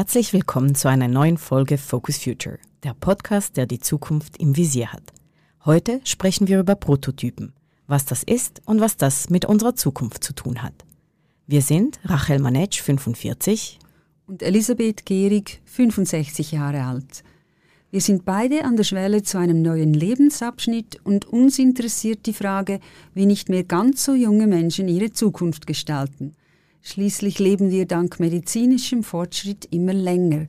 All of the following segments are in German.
Herzlich willkommen zu einer neuen Folge Focus Future, der Podcast, der die Zukunft im Visier hat. Heute sprechen wir über Prototypen, was das ist und was das mit unserer Zukunft zu tun hat. Wir sind Rachel Manetsch, 45 und Elisabeth Gehrig, 65 Jahre alt. Wir sind beide an der Schwelle zu einem neuen Lebensabschnitt und uns interessiert die Frage, wie nicht mehr ganz so junge Menschen ihre Zukunft gestalten. Schließlich leben wir dank medizinischem Fortschritt immer länger.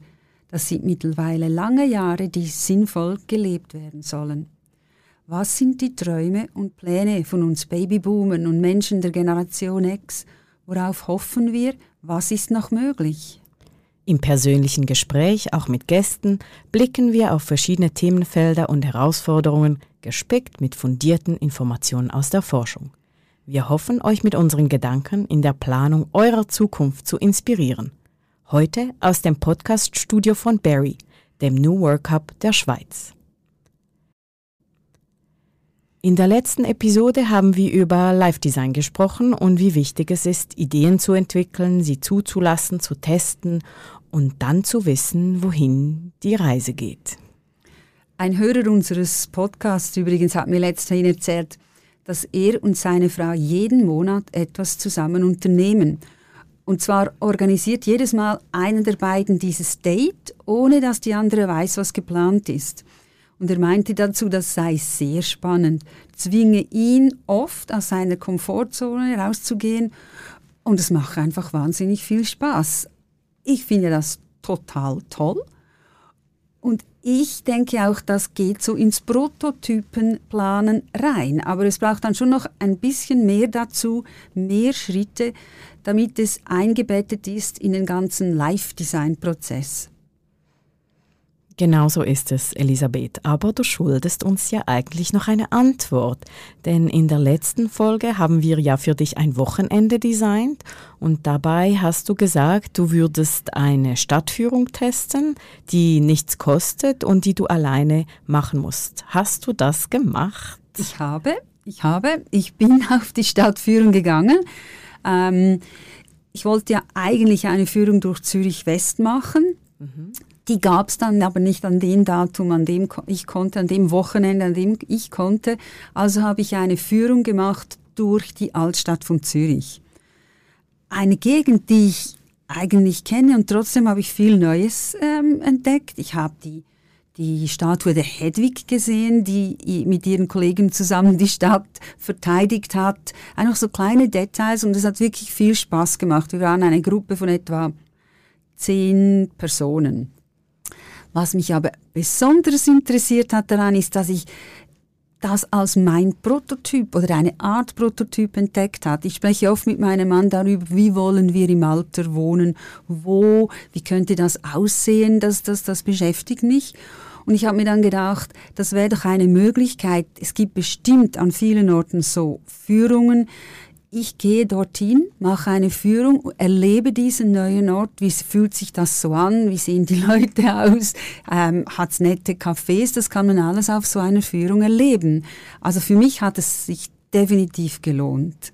Das sind mittlerweile lange Jahre, die sinnvoll gelebt werden sollen. Was sind die Träume und Pläne von uns Babyboomern und Menschen der Generation X? Worauf hoffen wir? Was ist noch möglich? Im persönlichen Gespräch, auch mit Gästen, blicken wir auf verschiedene Themenfelder und Herausforderungen, gespickt mit fundierten Informationen aus der Forschung. Wir hoffen, euch mit unseren Gedanken in der Planung eurer Zukunft zu inspirieren. Heute aus dem Podcast-Studio von Barry, dem New Work Hub der Schweiz. In der letzten Episode haben wir über Live-Design gesprochen und wie wichtig es ist, Ideen zu entwickeln, sie zuzulassen, zu testen und dann zu wissen, wohin die Reise geht. Ein Hörer unseres Podcasts übrigens hat mir letzthin erzählt, dass er und seine Frau jeden Monat etwas zusammen unternehmen. Und zwar organisiert jedes Mal einer der beiden dieses Date, ohne dass die andere weiß, was geplant ist. Und er meinte dazu, das sei sehr spannend, zwinge ihn oft aus seiner Komfortzone rauszugehen und es mache einfach wahnsinnig viel Spaß. Ich finde das total toll. Und ich denke auch, das geht so ins Prototypenplanen rein. Aber es braucht dann schon noch ein bisschen mehr dazu, mehr Schritte, damit es eingebettet ist in den ganzen Live-Design-Prozess. Genau so ist es, Elisabeth. Aber du schuldest uns ja eigentlich noch eine Antwort. Denn in der letzten Folge haben wir ja für dich ein Wochenende designt und dabei hast du gesagt, du würdest eine Stadtführung testen, die nichts kostet und die du alleine machen musst. Hast du das gemacht? Ich habe, ich habe, ich bin auf die Stadtführung gegangen. Ähm, ich wollte ja eigentlich eine Führung durch Zürich West machen. Mhm. Die gab es dann aber nicht an dem Datum, an dem ich konnte, an dem Wochenende, an dem ich konnte. Also habe ich eine Führung gemacht durch die Altstadt von Zürich. Eine Gegend, die ich eigentlich kenne und trotzdem habe ich viel Neues ähm, entdeckt. Ich habe die, die Statue der Hedwig gesehen, die mit ihren Kollegen zusammen die Stadt verteidigt hat. Einfach so kleine Details und es hat wirklich viel Spaß gemacht. Wir waren eine Gruppe von etwa zehn Personen. Was mich aber besonders interessiert hat daran, ist, dass ich das als mein Prototyp oder eine Art Prototyp entdeckt hat. Ich spreche oft mit meinem Mann darüber, wie wollen wir im Alter wohnen, wo, wie könnte das aussehen, das, das, das beschäftigt mich. Und ich habe mir dann gedacht, das wäre doch eine Möglichkeit. Es gibt bestimmt an vielen Orten so Führungen, ich gehe dorthin, mache eine Führung, erlebe diesen neuen Ort, wie fühlt sich das so an, wie sehen die Leute aus, ähm, hat es nette Cafés, das kann man alles auf so einer Führung erleben. Also für mich hat es sich definitiv gelohnt.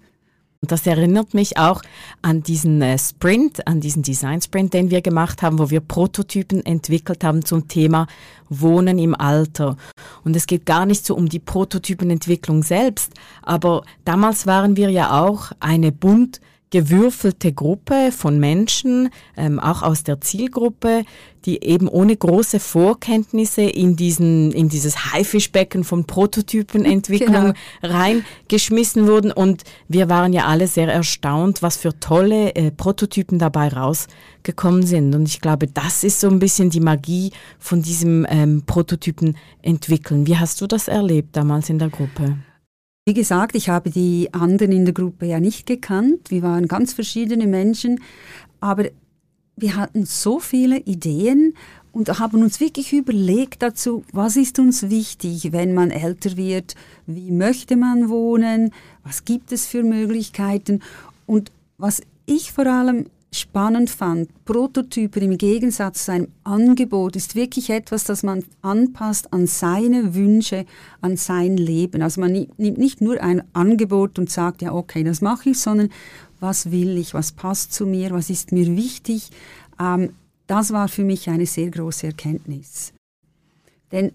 Und das erinnert mich auch an diesen äh, Sprint, an diesen Design Sprint, den wir gemacht haben, wo wir Prototypen entwickelt haben zum Thema Wohnen im Alter. Und es geht gar nicht so um die Prototypenentwicklung selbst, aber damals waren wir ja auch eine bunt gewürfelte Gruppe von Menschen, ähm, auch aus der Zielgruppe, die eben ohne große Vorkenntnisse in diesen in dieses Haifischbecken von Prototypenentwicklung genau. reingeschmissen wurden und wir waren ja alle sehr erstaunt, was für tolle äh, Prototypen dabei rausgekommen sind und ich glaube, das ist so ein bisschen die Magie von diesem ähm, Prototypen entwickeln. Wie hast du das erlebt damals in der Gruppe? Wie gesagt, ich habe die anderen in der Gruppe ja nicht gekannt. Wir waren ganz verschiedene Menschen, aber wir hatten so viele Ideen und haben uns wirklich überlegt dazu, was ist uns wichtig, wenn man älter wird, wie möchte man wohnen, was gibt es für Möglichkeiten? Und was ich vor allem spannend fand, Prototypen im Gegensatz zu einem Angebot ist wirklich etwas, das man anpasst an seine Wünsche, an sein Leben. Also man nimmt nicht nur ein Angebot und sagt, ja, okay, das mache ich, sondern was will ich, was passt zu mir, was ist mir wichtig. Ähm, das war für mich eine sehr große Erkenntnis. Denn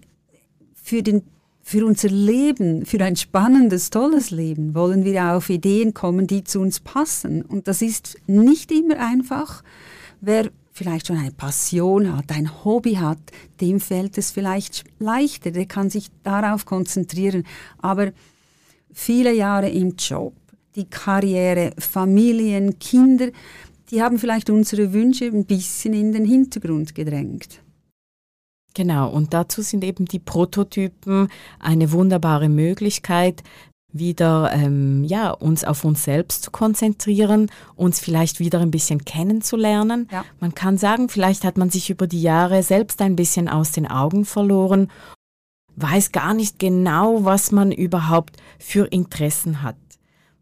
für, den, für unser Leben, für ein spannendes, tolles Leben, wollen wir auf Ideen kommen, die zu uns passen. Und das ist nicht immer einfach. Wer vielleicht schon eine Passion hat, ein Hobby hat, dem fällt es vielleicht leichter, der kann sich darauf konzentrieren. Aber viele Jahre im Job, die Karriere, Familien, Kinder, die haben vielleicht unsere Wünsche ein bisschen in den Hintergrund gedrängt. Genau, und dazu sind eben die Prototypen eine wunderbare Möglichkeit, wieder ähm, ja, uns auf uns selbst zu konzentrieren, uns vielleicht wieder ein bisschen kennenzulernen. Ja. Man kann sagen, vielleicht hat man sich über die Jahre selbst ein bisschen aus den Augen verloren, weiß gar nicht genau, was man überhaupt für Interessen hat.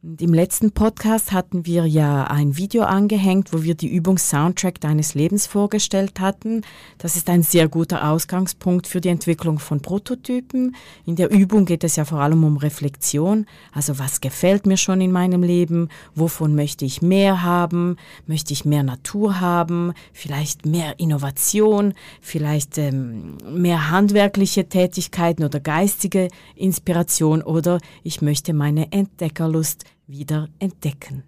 Und Im letzten Podcast hatten wir ja ein Video angehängt, wo wir die Übung Soundtrack deines Lebens vorgestellt hatten. Das ist ein sehr guter Ausgangspunkt für die Entwicklung von Prototypen. In der Übung geht es ja vor allem um Reflexion. Also was gefällt mir schon in meinem Leben? Wovon möchte ich mehr haben? Möchte ich mehr Natur haben? Vielleicht mehr Innovation? Vielleicht ähm, mehr handwerkliche Tätigkeiten oder geistige Inspiration? Oder ich möchte meine Entdeckerlust wieder entdecken.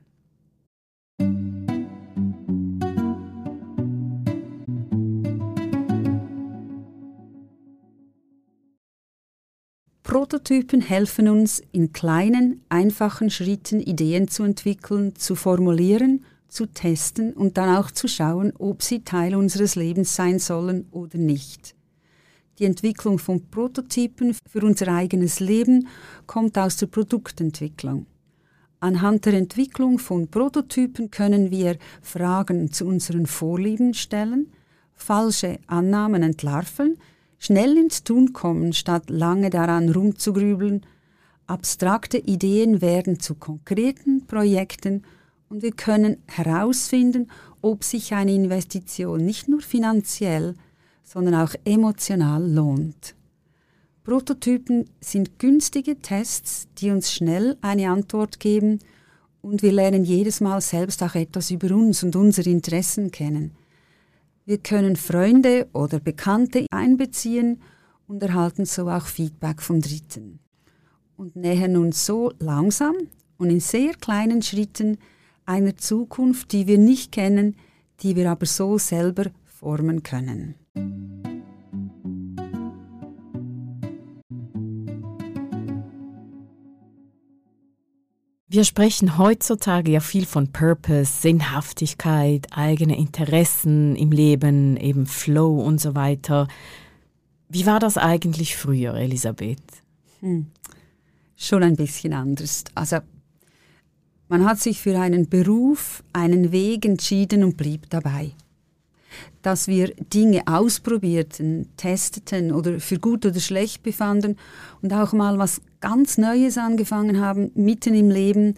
Prototypen helfen uns, in kleinen, einfachen Schritten Ideen zu entwickeln, zu formulieren, zu testen und dann auch zu schauen, ob sie Teil unseres Lebens sein sollen oder nicht. Die Entwicklung von Prototypen für unser eigenes Leben kommt aus der Produktentwicklung. Anhand der Entwicklung von Prototypen können wir Fragen zu unseren Vorlieben stellen, falsche Annahmen entlarven, schnell ins Tun kommen, statt lange daran rumzugrübeln, abstrakte Ideen werden zu konkreten Projekten und wir können herausfinden, ob sich eine Investition nicht nur finanziell, sondern auch emotional lohnt. Prototypen sind günstige Tests, die uns schnell eine Antwort geben und wir lernen jedes Mal selbst auch etwas über uns und unsere Interessen kennen. Wir können Freunde oder Bekannte einbeziehen und erhalten so auch Feedback von Dritten und nähern uns so langsam und in sehr kleinen Schritten einer Zukunft, die wir nicht kennen, die wir aber so selber formen können. Wir sprechen heutzutage ja viel von Purpose, Sinnhaftigkeit, eigene Interessen im Leben, eben Flow und so weiter. Wie war das eigentlich früher, Elisabeth? Hm. Schon ein bisschen anders. Also man hat sich für einen Beruf, einen Weg entschieden und blieb dabei dass wir Dinge ausprobierten, testeten oder für gut oder schlecht befanden und auch mal was ganz Neues angefangen haben, mitten im Leben,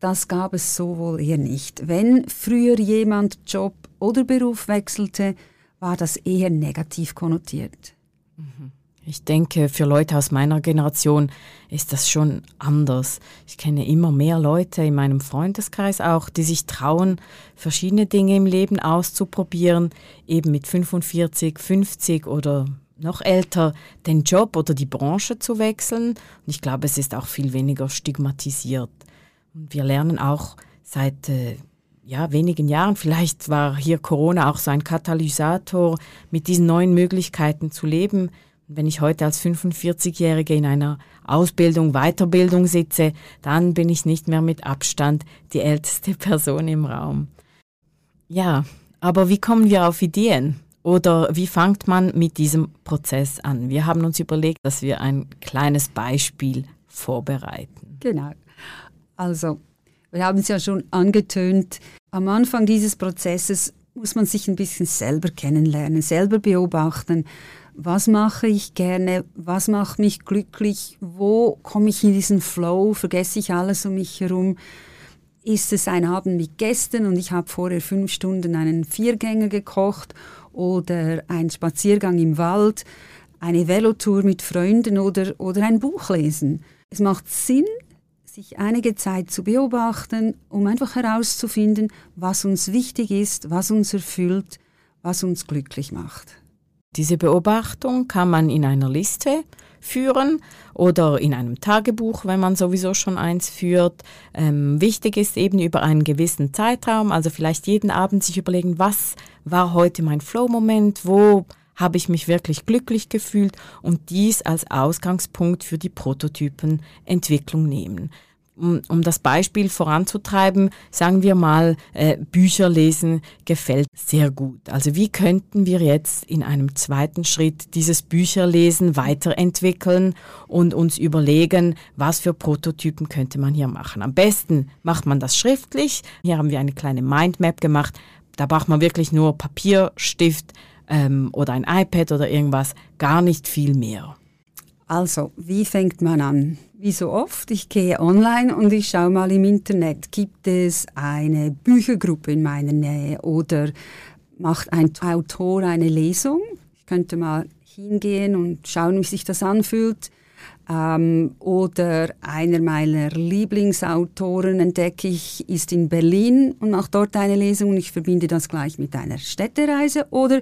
das gab es so wohl eher nicht. Wenn früher jemand Job oder Beruf wechselte, war das eher negativ konnotiert. Mhm. Ich denke, für Leute aus meiner Generation ist das schon anders. Ich kenne immer mehr Leute in meinem Freundeskreis auch, die sich trauen, verschiedene Dinge im Leben auszuprobieren, eben mit 45, 50 oder noch älter den Job oder die Branche zu wechseln. Und ich glaube, es ist auch viel weniger stigmatisiert. Und wir lernen auch seit äh, ja, wenigen Jahren, vielleicht war hier Corona auch so ein Katalysator, mit diesen neuen Möglichkeiten zu leben, wenn ich heute als 45-Jährige in einer Ausbildung, Weiterbildung sitze, dann bin ich nicht mehr mit Abstand die älteste Person im Raum. Ja, aber wie kommen wir auf Ideen? Oder wie fängt man mit diesem Prozess an? Wir haben uns überlegt, dass wir ein kleines Beispiel vorbereiten. Genau. Also, wir haben es ja schon angetönt. Am Anfang dieses Prozesses muss man sich ein bisschen selber kennenlernen, selber beobachten was mache ich gerne, was macht mich glücklich, wo komme ich in diesen Flow, vergesse ich alles um mich herum. Ist es ein Abend mit Gästen und ich habe vorher fünf Stunden einen Viergänger gekocht oder ein Spaziergang im Wald, eine Velotour mit Freunden oder, oder ein Buch lesen. Es macht Sinn, sich einige Zeit zu beobachten, um einfach herauszufinden, was uns wichtig ist, was uns erfüllt, was uns glücklich macht. Diese Beobachtung kann man in einer Liste führen oder in einem Tagebuch, wenn man sowieso schon eins führt. Ähm, wichtig ist eben über einen gewissen Zeitraum, also vielleicht jeden Abend sich überlegen, was war heute mein Flow-Moment, wo habe ich mich wirklich glücklich gefühlt und dies als Ausgangspunkt für die Prototypenentwicklung nehmen um, um das Beispiel voranzutreiben, sagen wir mal, äh, Bücher lesen gefällt sehr gut. Also wie könnten wir jetzt in einem zweiten Schritt dieses Bücherlesen weiterentwickeln und uns überlegen, was für Prototypen könnte man hier machen. Am besten macht man das schriftlich. Hier haben wir eine kleine Mindmap gemacht. Da braucht man wirklich nur Papier, Stift ähm, oder ein iPad oder irgendwas, gar nicht viel mehr. Also, wie fängt man an? Wie so oft, ich gehe online und ich schaue mal im Internet, gibt es eine Büchergruppe in meiner Nähe oder macht ein Autor eine Lesung? Ich könnte mal hingehen und schauen, wie sich das anfühlt. Ähm, oder einer meiner Lieblingsautoren entdecke ich, ist in Berlin und macht dort eine Lesung und ich verbinde das gleich mit einer Städtereise. Oder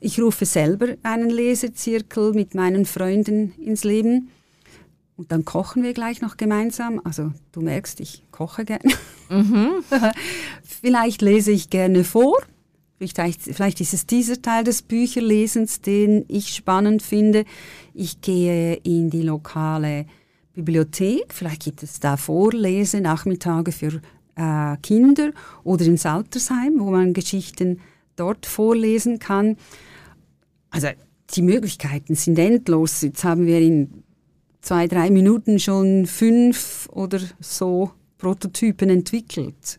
ich rufe selber einen Lesezirkel mit meinen Freunden ins Leben. Und dann kochen wir gleich noch gemeinsam. Also du merkst, ich koche gerne. Mhm. vielleicht lese ich gerne vor. Vielleicht, vielleicht ist es dieser Teil des Bücherlesens, den ich spannend finde. Ich gehe in die lokale Bibliothek. Vielleicht gibt es da Vorlese, Nachmittage für äh, Kinder oder ins Altersheim, wo man Geschichten dort vorlesen kann. Also die Möglichkeiten sind endlos. Jetzt haben wir in zwei, drei Minuten schon fünf oder so Prototypen entwickelt.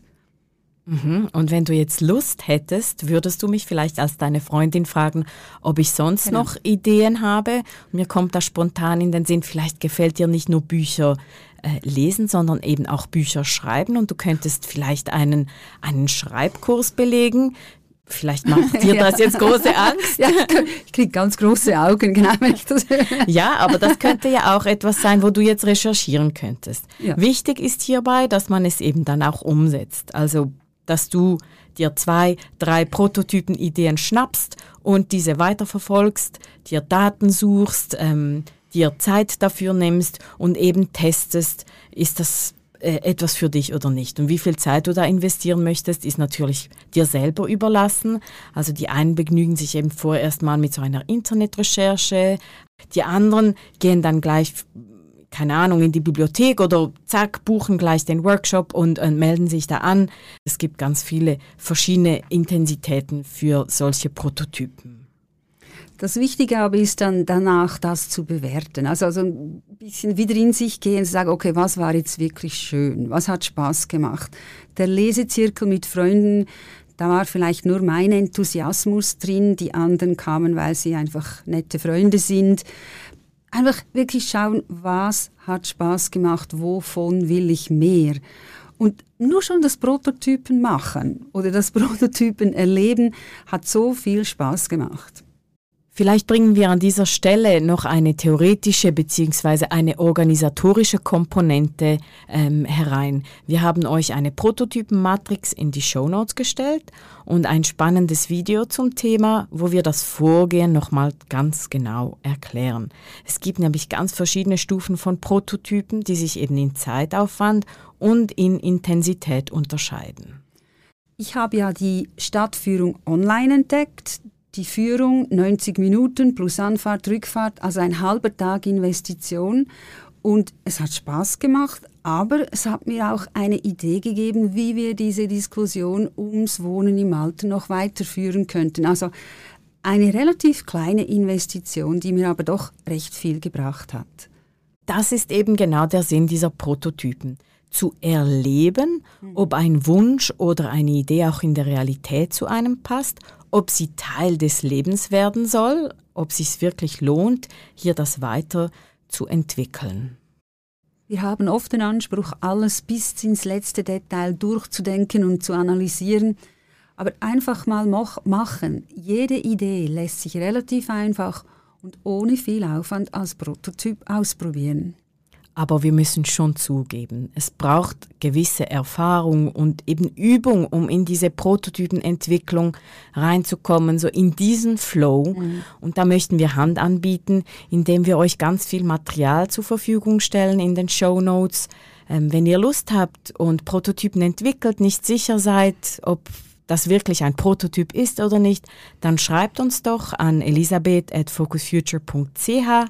Mhm. Und wenn du jetzt Lust hättest, würdest du mich vielleicht als deine Freundin fragen, ob ich sonst genau. noch Ideen habe? Mir kommt da spontan in den Sinn, vielleicht gefällt dir nicht nur Bücher äh, lesen, sondern eben auch Bücher schreiben und du könntest vielleicht einen, einen Schreibkurs belegen. Vielleicht macht dir das jetzt große Angst. ja, ich kriege ganz große Augen, genau, wenn ich das höre. Ja, aber das könnte ja auch etwas sein, wo du jetzt recherchieren könntest. Ja. Wichtig ist hierbei, dass man es eben dann auch umsetzt. Also, dass du dir zwei, drei Prototypen-Ideen schnappst und diese weiterverfolgst, dir Daten suchst, ähm, dir Zeit dafür nimmst und eben testest, ist das etwas für dich oder nicht. Und wie viel Zeit du da investieren möchtest, ist natürlich dir selber überlassen. Also die einen begnügen sich eben vorerst mal mit so einer Internetrecherche, die anderen gehen dann gleich keine Ahnung, in die Bibliothek oder zack, buchen gleich den Workshop und, und melden sich da an. Es gibt ganz viele verschiedene Intensitäten für solche Prototypen. Das Wichtige aber ist dann danach, das zu bewerten. Also, also ein bisschen wieder in sich gehen und sagen, okay, was war jetzt wirklich schön? Was hat Spaß gemacht? Der Lesezirkel mit Freunden, da war vielleicht nur mein Enthusiasmus drin, die anderen kamen, weil sie einfach nette Freunde sind. Einfach wirklich schauen, was hat Spaß gemacht, wovon will ich mehr. Und nur schon das Prototypen machen oder das Prototypen erleben hat so viel Spaß gemacht. Vielleicht bringen wir an dieser Stelle noch eine theoretische bzw. eine organisatorische Komponente ähm, herein. Wir haben euch eine Prototypenmatrix in die Show Notes gestellt und ein spannendes Video zum Thema, wo wir das Vorgehen nochmal ganz genau erklären. Es gibt nämlich ganz verschiedene Stufen von Prototypen, die sich eben in Zeitaufwand und in Intensität unterscheiden. Ich habe ja die Stadtführung online entdeckt die Führung 90 Minuten plus Anfahrt, Rückfahrt, also ein halber Tag Investition. Und es hat Spaß gemacht, aber es hat mir auch eine Idee gegeben, wie wir diese Diskussion ums Wohnen im Alter noch weiterführen könnten. Also eine relativ kleine Investition, die mir aber doch recht viel gebracht hat. Das ist eben genau der Sinn dieser Prototypen. Zu erleben, mhm. ob ein Wunsch oder eine Idee auch in der Realität zu einem passt ob sie Teil des Lebens werden soll, ob sich wirklich lohnt, hier das weiter zu entwickeln. Wir haben oft den Anspruch, alles bis ins letzte Detail durchzudenken und zu analysieren, aber einfach mal machen. Jede Idee lässt sich relativ einfach und ohne viel Aufwand als Prototyp ausprobieren. Aber wir müssen schon zugeben, es braucht gewisse Erfahrung und eben Übung, um in diese Prototypenentwicklung reinzukommen, so in diesen Flow. Mhm. Und da möchten wir Hand anbieten, indem wir euch ganz viel Material zur Verfügung stellen in den Show Notes. Ähm, wenn ihr Lust habt und Prototypen entwickelt, nicht sicher seid, ob das wirklich ein Prototyp ist oder nicht, dann schreibt uns doch an elisabeth at focusfuture.ch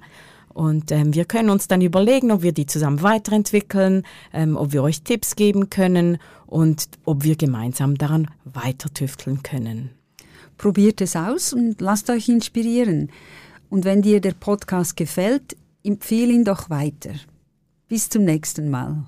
und ähm, wir können uns dann überlegen, ob wir die zusammen weiterentwickeln, ähm, ob wir euch Tipps geben können und ob wir gemeinsam daran weiter tüfteln können. Probiert es aus und lasst euch inspirieren. Und wenn dir der Podcast gefällt, empfehle ihn doch weiter. Bis zum nächsten Mal.